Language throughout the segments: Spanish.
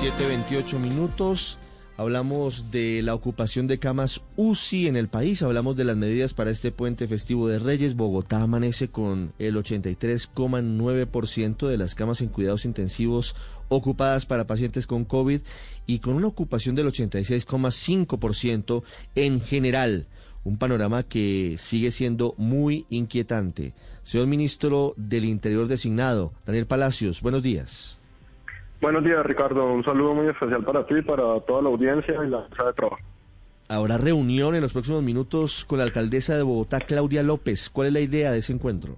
7.28 minutos. Hablamos de la ocupación de camas UCI en el país, hablamos de las medidas para este puente festivo de Reyes. Bogotá amanece con el 83,9% de las camas en cuidados intensivos ocupadas para pacientes con COVID y con una ocupación del 86,5% en general. Un panorama que sigue siendo muy inquietante. Señor ministro del Interior designado, Daniel Palacios, buenos días. Buenos días, Ricardo. Un saludo muy especial para ti, para toda la audiencia y la mesa de trabajo. Habrá reunión en los próximos minutos con la alcaldesa de Bogotá, Claudia López. ¿Cuál es la idea de ese encuentro?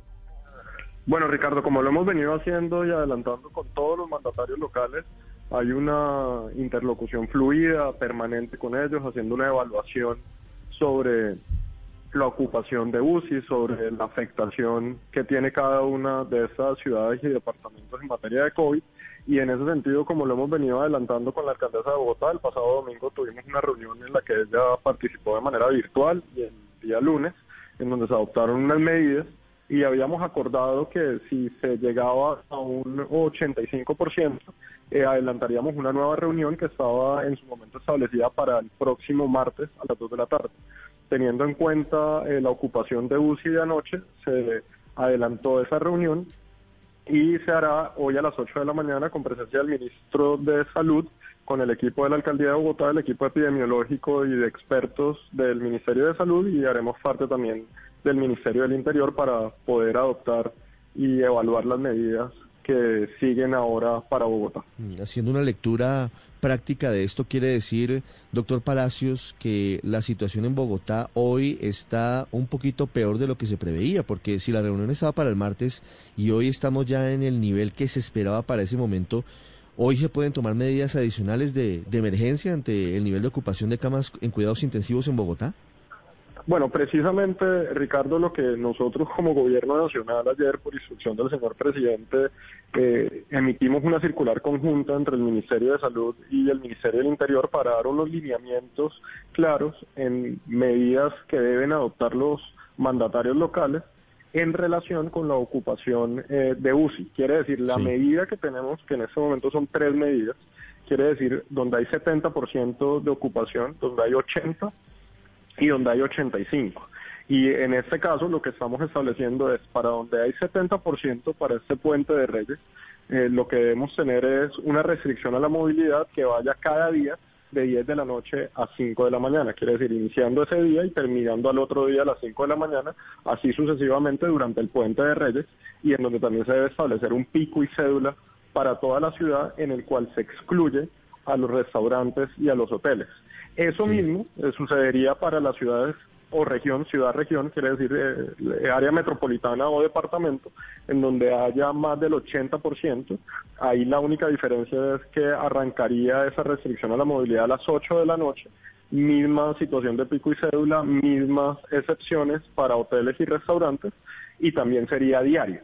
Bueno, Ricardo, como lo hemos venido haciendo y adelantando con todos los mandatarios locales, hay una interlocución fluida, permanente con ellos, haciendo una evaluación sobre la ocupación de UCI, sobre la afectación que tiene cada una de estas ciudades y departamentos en materia de COVID. Y en ese sentido, como lo hemos venido adelantando con la alcaldesa de Bogotá, el pasado domingo tuvimos una reunión en la que ella participó de manera virtual y el día lunes, en donde se adoptaron unas medidas y habíamos acordado que si se llegaba a un 85%, eh, adelantaríamos una nueva reunión que estaba en su momento establecida para el próximo martes a las 2 de la tarde. Teniendo en cuenta eh, la ocupación de UCI de anoche, se adelantó esa reunión y se hará hoy a las 8 de la mañana con presencia del ministro de Salud, con el equipo de la Alcaldía de Bogotá, el equipo epidemiológico y de expertos del Ministerio de Salud y haremos parte también del Ministerio del Interior para poder adoptar y evaluar las medidas que siguen ahora para Bogotá. Mm, haciendo una lectura práctica de esto, quiere decir, doctor Palacios, que la situación en Bogotá hoy está un poquito peor de lo que se preveía, porque si la reunión estaba para el martes y hoy estamos ya en el nivel que se esperaba para ese momento, hoy se pueden tomar medidas adicionales de, emergencia ante el nivel de ocupación de camas en cuidados intensivos en Bogotá. Bueno, precisamente, Ricardo, lo que nosotros como gobierno nacional ayer, por instrucción del señor presidente, eh, emitimos una circular conjunta entre el Ministerio de Salud y el Ministerio del Interior para dar unos lineamientos claros en medidas que deben adoptar los mandatarios locales en relación con la ocupación eh, de UCI. Quiere decir, la medida que tenemos, que en este momento son tres medidas, quiere decir donde hay 70% de ocupación, donde hay 80% y donde hay 85. Y en este caso lo que estamos estableciendo es para donde hay 70% para este puente de Reyes, eh, lo que debemos tener es una restricción a la movilidad que vaya cada día de 10 de la noche a 5 de la mañana, quiere decir iniciando ese día y terminando al otro día a las 5 de la mañana, así sucesivamente durante el puente de Reyes y en donde también se debe establecer un pico y cédula para toda la ciudad en el cual se excluye a los restaurantes y a los hoteles. Eso mismo eh, sucedería para las ciudades o región, ciudad-región, quiere decir eh, área metropolitana o departamento, en donde haya más del 80%. Ahí la única diferencia es que arrancaría esa restricción a la movilidad a las 8 de la noche, misma situación de pico y cédula, mismas excepciones para hoteles y restaurantes, y también sería diario.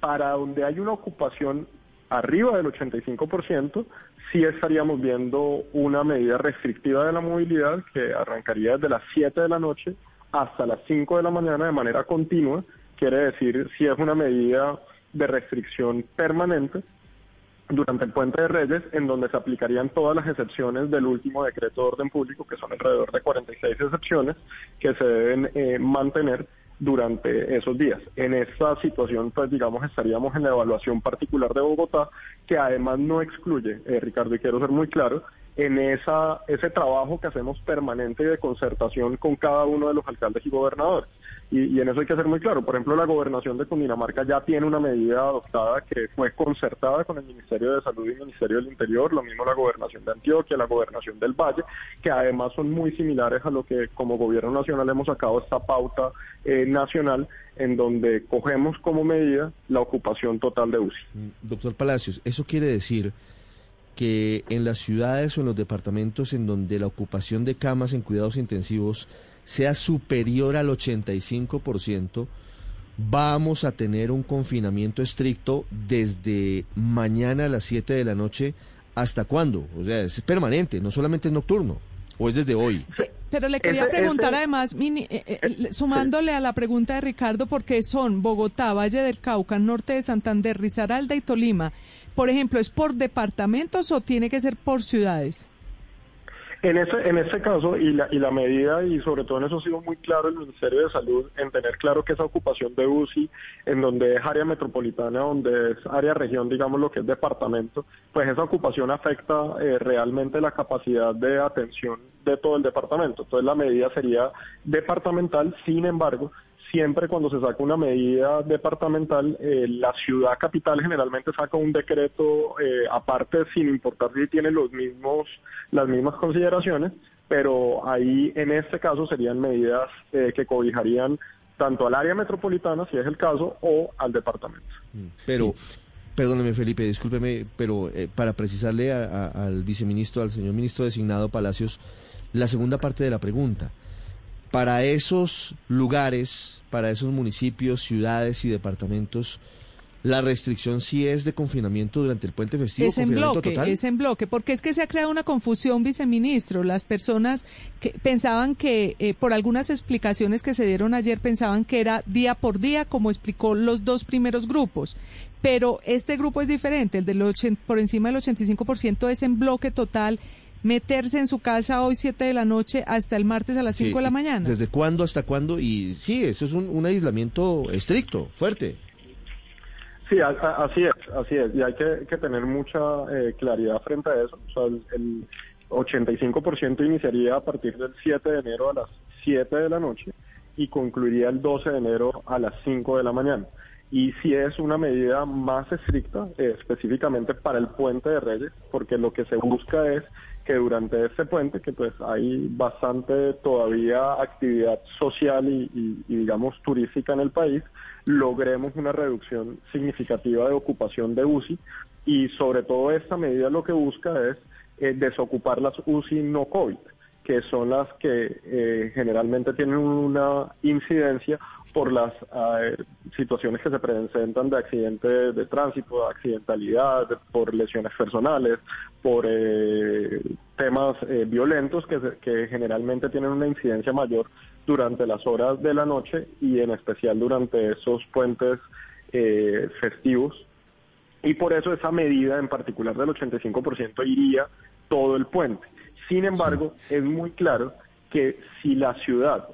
Para donde hay una ocupación arriba del 85%, sí estaríamos viendo una medida restrictiva de la movilidad que arrancaría desde las 7 de la noche hasta las 5 de la mañana de manera continua, quiere decir si es una medida de restricción permanente durante el puente de Reyes, en donde se aplicarían todas las excepciones del último decreto de orden público, que son alrededor de 46 excepciones, que se deben eh, mantener durante esos días. En esta situación, pues digamos, estaríamos en la evaluación particular de Bogotá, que además no excluye, eh, Ricardo, y quiero ser muy claro, en esa, ese trabajo que hacemos permanente de concertación con cada uno de los alcaldes y gobernadores. Y, en eso hay que ser muy claro. Por ejemplo, la gobernación de Cundinamarca ya tiene una medida adoptada que fue concertada con el Ministerio de Salud y el Ministerio del Interior, lo mismo la gobernación de Antioquia, la gobernación del Valle, que además son muy similares a lo que como gobierno nacional hemos sacado esta pauta eh, nacional en donde cogemos como medida la ocupación total de UCI. Mm, doctor Palacios, eso quiere decir que en las ciudades o en los departamentos en donde la ocupación de camas en cuidados intensivos sea superior al 85%, vamos a tener un confinamiento estricto desde mañana a las 7 de la noche hasta cuándo? O sea, es permanente, no solamente es nocturno, o es desde hoy. Pero le quería preguntar además, eh, eh, sumándole a la pregunta de Ricardo, porque son Bogotá, Valle del Cauca, Norte de Santander, Risaralda y Tolima. Por ejemplo, ¿es por departamentos o tiene que ser por ciudades? En ese, en ese caso, y la, y la medida, y sobre todo en eso ha sido muy claro el Ministerio de Salud, en tener claro que esa ocupación de UCI, en donde es área metropolitana, donde es área región, digamos lo que es departamento, pues esa ocupación afecta eh, realmente la capacidad de atención de todo el departamento. Entonces la medida sería departamental, sin embargo, siempre cuando se saca una medida departamental, eh, la ciudad capital generalmente saca un decreto eh, aparte sin importar si tiene los mismos, las mismas consideraciones, pero ahí en este caso serían medidas eh, que cobijarían tanto al área metropolitana, si es el caso, o al departamento. Mm, pero, perdóneme Felipe, discúlpeme, pero para precisarle al viceministro, al señor ministro designado Palacios, la segunda parte de la pregunta para esos lugares, para esos municipios, ciudades y departamentos, la restricción sí es de confinamiento durante el puente festivo. Es en bloque, es en bloque, porque es que se ha creado una confusión, viceministro. Las personas que pensaban que, eh, por algunas explicaciones que se dieron ayer, pensaban que era día por día, como explicó los dos primeros grupos. Pero este grupo es diferente, el del por encima del 85% es en bloque total meterse en su casa hoy 7 de la noche hasta el martes a las 5 de la mañana. ¿Desde cuándo hasta cuándo? Y sí, eso es un, aislamiento estricto, fuerte. Sí, así es, así es. Y hay que, tener mucha eh, claridad frente a eso. O sea, el, el 85% iniciaría a partir del 7 de enero a las 7 de la noche y concluiría el 12 de enero a las 5 de la mañana y si es una medida más estricta eh, específicamente para el puente de Reyes, porque lo que se busca es que durante ese puente, que pues hay bastante todavía actividad social y, digamos turística en el país, logremos una reducción significativa de ocupación de UCI y sobre todo esta medida lo que busca es eh, desocupar las UCI no COVID que son las que eh, generalmente tienen una incidencia por las eh, situaciones que se presentan de accidentes de tránsito, de accidentalidad, por lesiones personales, por eh, temas violentos que, que generalmente tienen una incidencia mayor durante las horas de la noche y en especial durante esos puentes festivos. Y por eso esa medida en particular del 85% iría todo el puente. Sin embargo, es muy claro que si la ciudad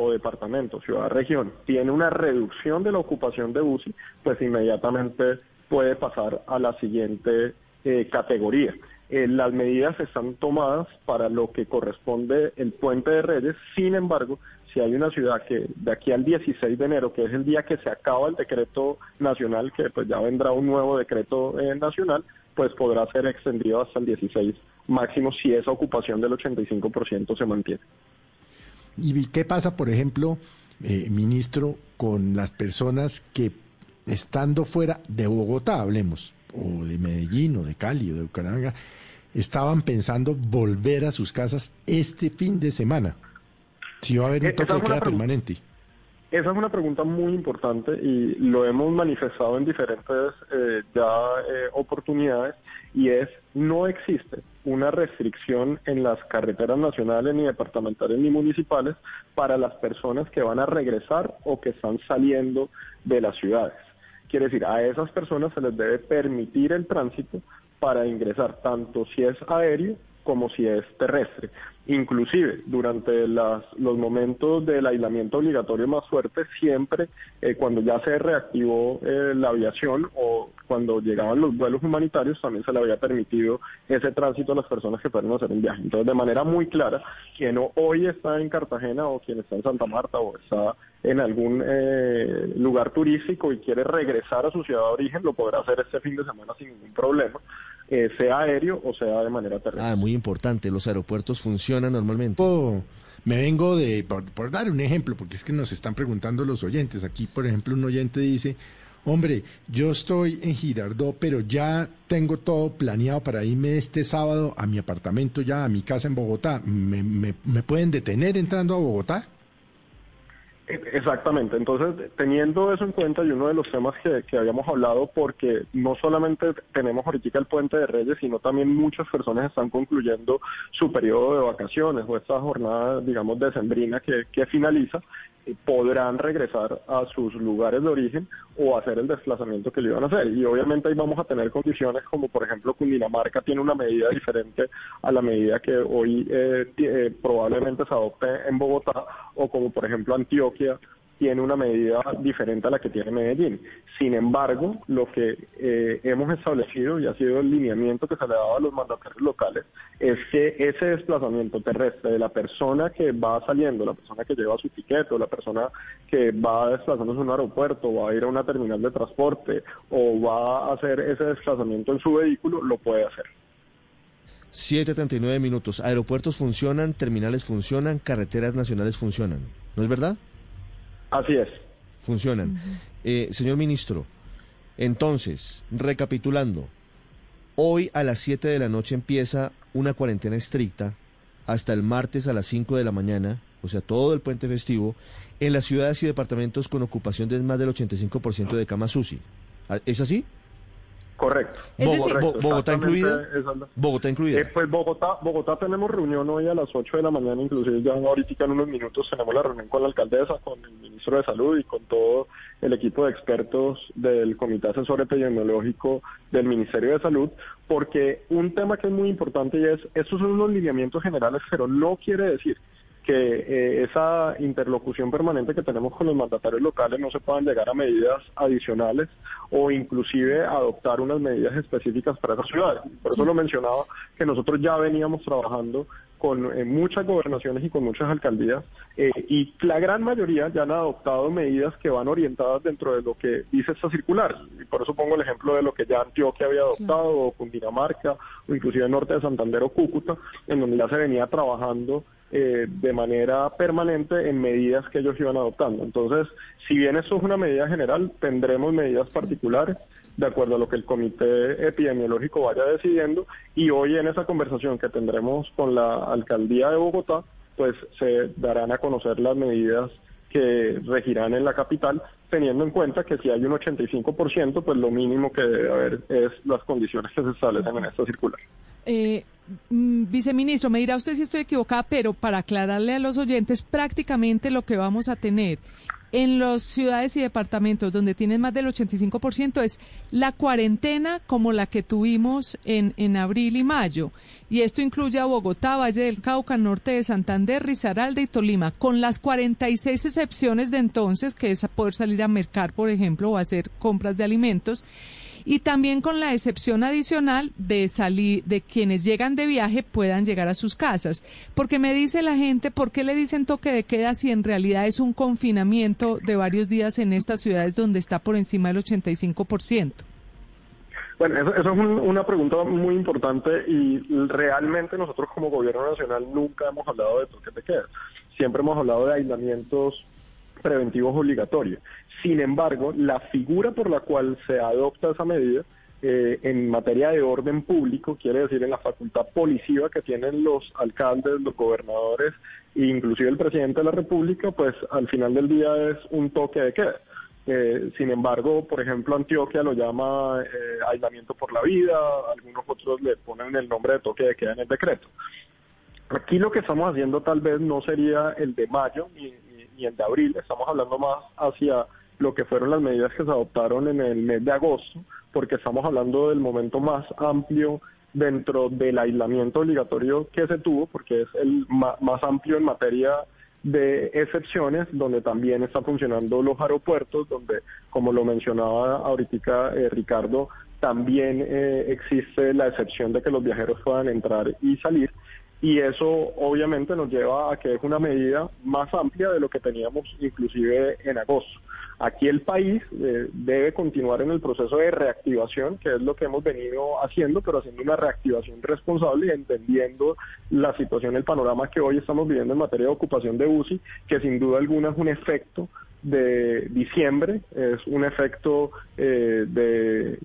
o departamento, ciudad, región, tiene una reducción de la ocupación de UCI, pues inmediatamente puede pasar a la siguiente eh, categoría. Eh, las medidas están tomadas para lo que corresponde el puente de Reyes, sin embargo, si hay una ciudad que de aquí al 16 de enero, que es el día que se acaba el decreto nacional, que pues ya vendrá un nuevo decreto eh, nacional, pues podrá ser extendido hasta el 16 máximo si esa ocupación del 85% se mantiene. ¿Y qué pasa, por ejemplo, eh, ministro, con las personas que estando fuera de Bogotá, hablemos, o de Medellín, o de Cali, o de Bucaramanga, estaban pensando volver a sus casas este fin de semana? Si va a haber un toque de queda permanente. Esa es una pregunta muy importante y lo hemos manifestado en diferentes eh, ya eh, oportunidades y es no existe una restricción en las carreteras nacionales ni departamentales ni municipales para las personas que van a regresar o que están saliendo de las ciudades. Quiere decir, a esas personas se les debe permitir el tránsito para ingresar, tanto si es aéreo como si es terrestre. Inclusive durante las, los momentos del aislamiento obligatorio más fuerte, siempre eh, cuando ya se reactivó eh, la aviación o cuando llegaban los vuelos humanitarios, también se le había permitido ese tránsito a las personas que fueron hacer un viaje. Entonces, de manera muy clara, quien hoy está en Cartagena o quien está en Santa Marta o está en algún eh, lugar turístico y quiere regresar a su ciudad de origen, lo podrá hacer este fin de semana sin ningún problema, sea aéreo o sea de manera terrestre. Ah, muy importante, los aeropuertos funcionan normalmente. me vengo de, por, dar un ejemplo, porque es que nos están preguntando los oyentes. Aquí, por ejemplo, un oyente dice, hombre, yo estoy en Girardot, pero ya tengo todo planeado para irme este sábado a mi apartamento, ya a mi casa en Bogotá. ¿Me, me, pueden detener entrando a Bogotá? Exactamente, entonces teniendo eso en cuenta y uno de los temas que, que, habíamos hablado, porque no solamente tenemos ahorita el puente de Reyes, sino también muchas personas están concluyendo su periodo de vacaciones o esta jornada, digamos, decembrina que, que finaliza, podrán regresar a sus lugares de origen o hacer el desplazamiento que le iban a hacer. Y obviamente ahí vamos a tener condiciones como, por ejemplo, Cundinamarca tiene una medida diferente a la medida que hoy eh, eh, probablemente se adopte en Bogotá, o como, por ejemplo, Antioquia tiene una medida diferente a la que tiene Medellín. Sin embargo, lo que eh, hemos establecido y ha sido el lineamiento que se le ha dado a los mandatarios locales es que ese desplazamiento terrestre de la persona que va saliendo, la persona que lleva su tiquete o la persona que va desplazándose a un aeropuerto, va a ir a una terminal de transporte o va a hacer ese desplazamiento en su vehículo, lo puede hacer. 7.39 minutos. Aeropuertos funcionan, terminales funcionan, carreteras nacionales funcionan. ¿No es verdad? Así es. Funcionan. Eh, señor ministro, entonces, recapitulando, hoy a las 7 de la noche empieza una cuarentena estricta hasta el martes a las 5 de la mañana, o sea, todo el puente festivo, en las ciudades y departamentos con ocupación de más del 85% de camas UCI. ¿Es así? Correcto. Bogotá, incluida. Bogotá incluida. Eh, pues Bogotá, Bogotá tenemos reunión hoy a las 8 de la mañana, inclusive ya ahorita en unos minutos tenemos la reunión con la alcaldesa, con el ministro de Salud y con todo el equipo de expertos del Comité Asesor Epidemiológico del Ministerio de Salud, porque un tema que es muy importante y es, estos son unos lineamientos generales, pero no quiere decir que eh, esa interlocución permanente que tenemos con los mandatarios locales no se puedan llegar a medidas adicionales o inclusive adoptar unas medidas específicas para esas ciudades. Por eso lo mencionaba que nosotros ya veníamos trabajando con eh, muchas gobernaciones y con muchas alcaldías eh, y la gran mayoría ya han adoptado medidas que van orientadas dentro de lo que dice esta circular. Y por eso pongo el ejemplo de lo que ya Antioquia había adoptado, o Cundinamarca, o inclusive el norte de Santander o Cúcuta, en donde ya se venía trabajando eh, de manera permanente en medidas que ellos iban adoptando. Entonces, si bien eso es una medida general, tendremos medidas particulares de acuerdo a lo que el comité epidemiológico vaya decidiendo y hoy en esa conversación que tendremos con la alcaldía de Bogotá, pues se darán a conocer las medidas que regirán en la capital, teniendo en cuenta que si hay un 85%, pues lo mínimo que debe haber es las condiciones que se establecen en esta circular. Eh, viceministro, me dirá usted si estoy equivocada, pero para aclararle a los oyentes, prácticamente lo que vamos a tener en las ciudades y departamentos donde tienen más del 85% es la cuarentena como la que tuvimos en, en abril y mayo. Y esto incluye a Bogotá, Valle del Cauca, Norte de Santander, Risaralda y Tolima, con las 46 excepciones de entonces, que es poder salir a mercar, por ejemplo, o hacer compras de alimentos y también con la excepción adicional de salir de quienes llegan de viaje puedan llegar a sus casas, porque me dice la gente, ¿por qué le dicen toque de queda si en realidad es un confinamiento de varios días en estas ciudades donde está por encima del 85%? Bueno, eso, es una pregunta muy importante y realmente nosotros como gobierno nacional nunca hemos hablado de toque de queda. Siempre hemos hablado de aislamientos preventivos obligatorios. Sin embargo, la figura por la cual se adopta esa medida eh, en materia de orden público, quiere decir en la facultad policiva que tienen los alcaldes, los gobernadores e inclusive el presidente de la República, pues al final del día es un toque de queda. Eh, sin embargo, por ejemplo, Antioquia lo llama eh, aislamiento por la vida, algunos otros le ponen el nombre de toque de queda en el decreto. Aquí lo que estamos haciendo tal vez no sería el de mayo ni, ni el de abril, estamos hablando más hacia lo que fueron las medidas que se adoptaron en el mes de agosto, porque estamos hablando del momento más amplio dentro del aislamiento obligatorio que se tuvo, porque es el más amplio en materia de excepciones, donde también están funcionando los aeropuertos, donde, como lo mencionaba ahorita eh, Ricardo, también eh, existe la excepción de que los viajeros puedan entrar y salir y eso obviamente nos lleva a que es una medida más amplia de lo que teníamos inclusive en agosto. Aquí el país eh, debe continuar en el proceso de reactivación, que es lo que hemos venido haciendo, pero haciendo una reactivación responsable y entendiendo la situación, el panorama que hoy estamos viviendo en materia de ocupación de UCI, que sin duda alguna es un efecto de diciembre, es un efecto eh, del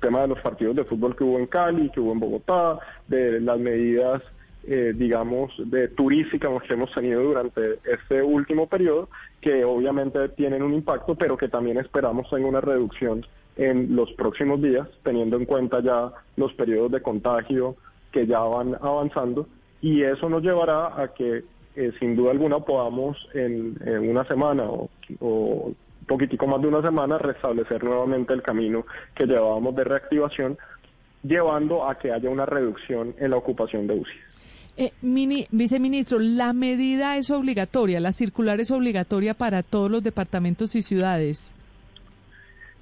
tema de los partidos de fútbol que hubo en Cali, que hubo en Bogotá, de las medidas eh, digamos, de turística que hemos tenido durante este último periodo, que obviamente tienen un impacto, pero que también esperamos tenga una reducción en los próximos días, teniendo en cuenta ya los periodos de contagio que ya van avanzando, y eso nos llevará a que eh, sin duda alguna podamos en, una semana o, o poquitico más de una semana restablecer nuevamente el camino que llevábamos de reactivación, llevando a que haya una reducción en la ocupación de UCI. Eh, mini, viceministro, la medida es obligatoria, la circular es obligatoria para todos los departamentos y ciudades.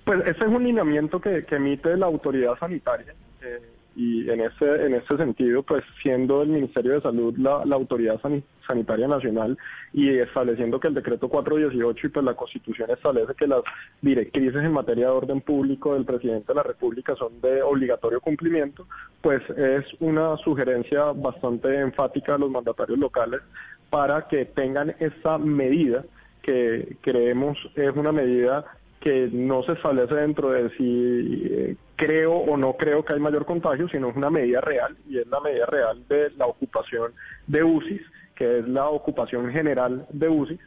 Pues ese es un lineamiento que, emite la autoridad sanitaria. Eh, y en ese en ese sentido pues siendo el Ministerio de Salud la, autoridad sanitaria nacional y estableciendo que el decreto 418 y pues la Constitución establece que las directrices en materia de orden público del presidente de la República son de obligatorio cumplimiento pues es una sugerencia bastante enfática a los mandatarios locales para que tengan esa medida que creemos es una medida que no se establece dentro de si eh, creo o no creo que hay mayor contagio, sino es una medida real y es la medida real de la ocupación de UCI, que es la ocupación general de UCI,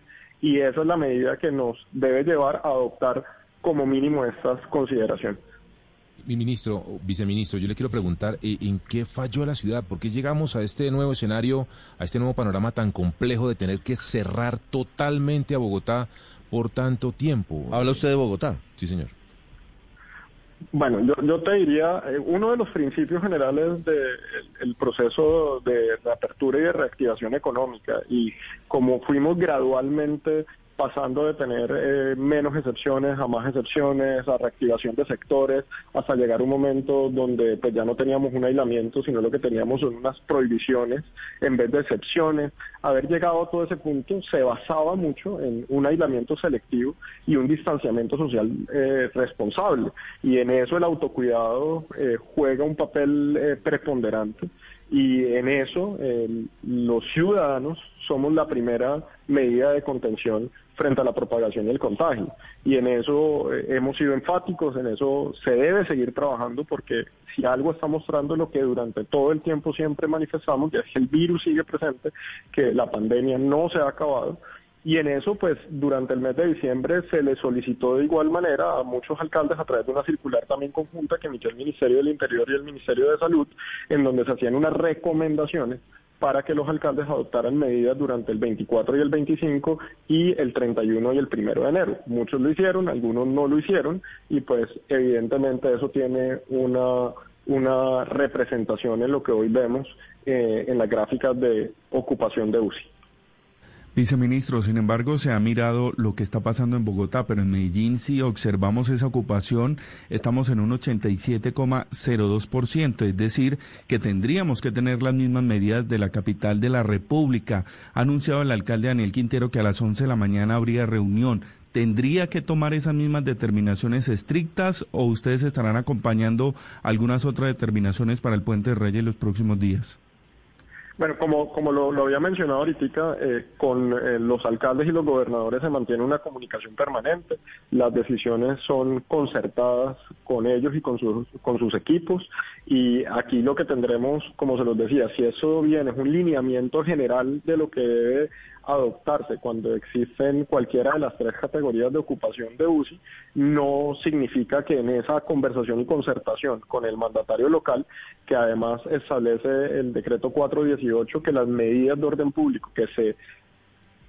y esa es la medida que nos debe llevar a adoptar como mínimo estas consideraciones. Mi ministro, viceministro, yo le quiero preguntar, eh, ¿en qué falló la ciudad? ¿Por qué llegamos a este nuevo escenario, a este nuevo panorama tan complejo de tener que cerrar totalmente a Bogotá por tanto tiempo? Habla usted de Bogotá. Sí, señor. Bueno, yo, te diría, eh, uno de los principios generales del proceso de, de, apertura y de reactivación económica y como fuimos gradualmente pasando de tener eh, menos excepciones a más excepciones, a reactivación de sectores, hasta llegar un momento donde pues ya no teníamos un aislamiento, sino lo que teníamos son unas prohibiciones en vez de excepciones. Haber llegado a todo ese punto se basaba mucho en un aislamiento selectivo y un distanciamiento social eh, responsable. Y en eso el autocuidado eh, juega un papel preponderante y en eso los ciudadanos somos la primera medida de contención frente a la propagación y el contagio. Y en eso eh, hemos sido enfáticos, en eso se debe seguir trabajando porque si algo está mostrando lo que durante todo el tiempo siempre manifestamos, que es que el virus sigue presente, que la pandemia no se ha acabado, y en eso, pues, durante el mes de diciembre se le solicitó de igual manera a muchos alcaldes a través de una circular también conjunta que emitió el Ministerio del Interior y el Ministerio de Salud, en donde se hacían unas recomendaciones para que los alcaldes adoptaran medidas durante el 24 y el 25 y el 31 y el 1 de enero. Muchos lo hicieron, algunos no lo hicieron y pues evidentemente eso tiene una, una representación en lo que hoy vemos eh, en las gráficas de ocupación de UCI. Viceministro, sin embargo, se ha mirado lo que está pasando en Bogotá, pero en Medellín si observamos esa ocupación, estamos en un 87,02%, es decir, que tendríamos que tener las mismas medidas de la capital de la República. Ha anunciado el alcalde Daniel Quintero que a las 11 de la mañana habría reunión. ¿Tendría que tomar esas mismas determinaciones estrictas o ustedes estarán acompañando algunas otras determinaciones para el Puente de Reyes los próximos días? Bueno, como, como lo, había mencionado ahorita, eh, con eh, los alcaldes y los gobernadores se mantiene una comunicación permanente, las decisiones son concertadas con ellos y con sus, con sus equipos. Y aquí lo que tendremos, como se los decía, si eso viene es un lineamiento general de lo que debe adoptarse. Cuando existen cualquiera de las tres categorías de ocupación de UCI, no significa que en esa conversación y concertación con el mandatario local, que además establece el decreto 418 que las medidas de orden público que se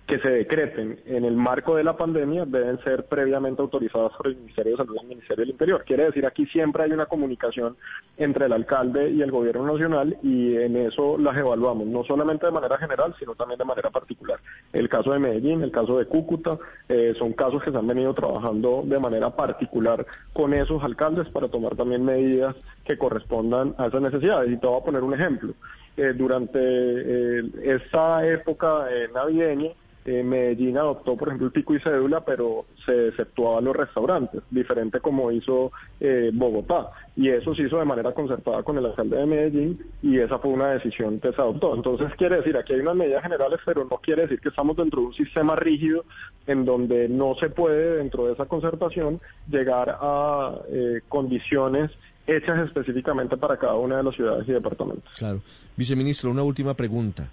que se decreten en el marco de la pandemia deben ser previamente autorizadas por el Ministerio de Salud y el Ministerio del Interior. Quiere decir, aquí siempre hay una comunicación entre el alcalde y el gobierno nacional y en eso las evaluamos, no solamente de manera general, sino también de manera particular. El caso de Medellín, el caso de Cúcuta, eh, son casos que se han venido trabajando de manera particular con esos alcaldes para tomar también medidas que correspondan a esas necesidades. Y te voy a poner un ejemplo. Eh, durante eh, esta época navideña, eh, Medellín adoptó, por ejemplo, el pico y cédula, pero se exceptuaba los restaurantes, diferente como hizo eh, Bogotá. Y eso se hizo de manera concertada con el alcalde de Medellín y esa fue una decisión que se adoptó. Entonces, quiere decir, aquí hay unas medidas generales, pero no quiere decir que estamos dentro de un sistema rígido en donde no se puede, dentro de esa concertación, llegar a eh, condiciones hechas específicamente para cada una de las ciudades y departamentos. Claro. Viceministro, una última pregunta.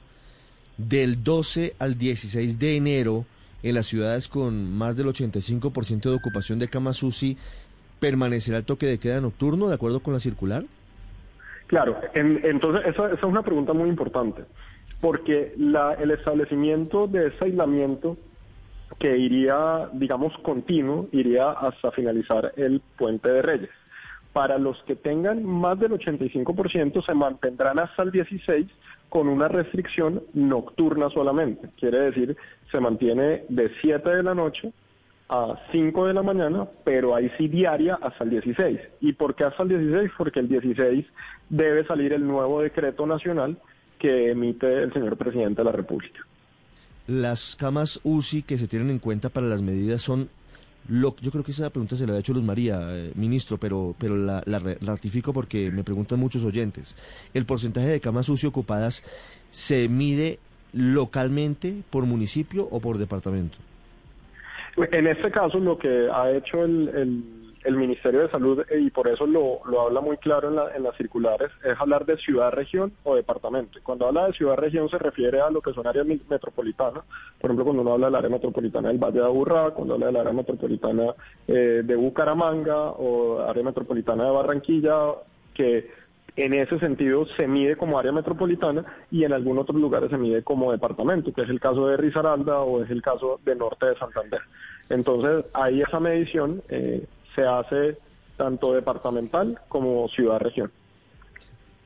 Del 12 al 16 de enero, en las ciudades con más del 85% de ocupación de camas UCI, ¿permanecerá el toque de queda nocturno de acuerdo con la circular? Claro, entonces esa, es una pregunta muy importante, porque el establecimiento de ese aislamiento que iría, digamos, continuo, iría hasta finalizar el puente de Reyes. Para los que tengan más del 85% se mantendrán hasta el 16 con una restricción nocturna solamente. Quiere decir, se mantiene de 7 de la noche a 5 de la mañana, pero ahí sí diaria hasta el 16. ¿Y por qué hasta el 16? Porque el 16 debe salir el nuevo decreto nacional que emite el señor presidente de la República. Las camas UCI que se tienen en cuenta para las medidas son lo, yo creo que esa pregunta se la ha hecho Luz María, eh, ministro, pero, pero la, ratifico porque me preguntan muchos oyentes. ¿El porcentaje de camas UCI ocupadas se mide localmente, por municipio o por departamento? En este caso, lo que ha hecho el Ministerio de Salud, eh, y por eso lo, lo habla muy claro en, en las circulares, es hablar de ciudad, región o departamento. Cuando habla de ciudad, región se refiere a lo que son áreas metropolitanas. Por ejemplo, cuando uno habla del área metropolitana del Valle de Aburrá, cuando habla del área metropolitana eh, de Bucaramanga o área metropolitana de Barranquilla, que en ese sentido se mide como área metropolitana y en algunos otros lugares se mide como departamento, que es el caso de Risaralda o es el caso de Norte de Santander. Entonces, ahí esa medición eh, se hace tanto departamental como ciudad-región.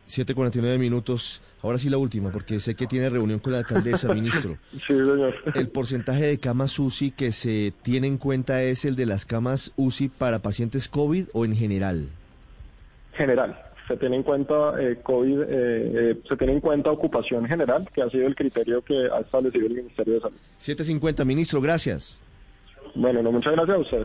7.49 minutos. Ahora sí la última, porque sé que tiene reunión con la alcaldesa, ministro. Sí, señor. ¿El porcentaje de camas UCI que se tiene en cuenta es el de las camas UCI para pacientes COVID o en general? General. Se tiene en cuenta eh, COVID, eh, eh, se tiene en cuenta ocupación general, que ha sido el criterio que ha establecido el Ministerio de Salud. 7.50, ministro, gracias. Bueno, no, muchas gracias a usted.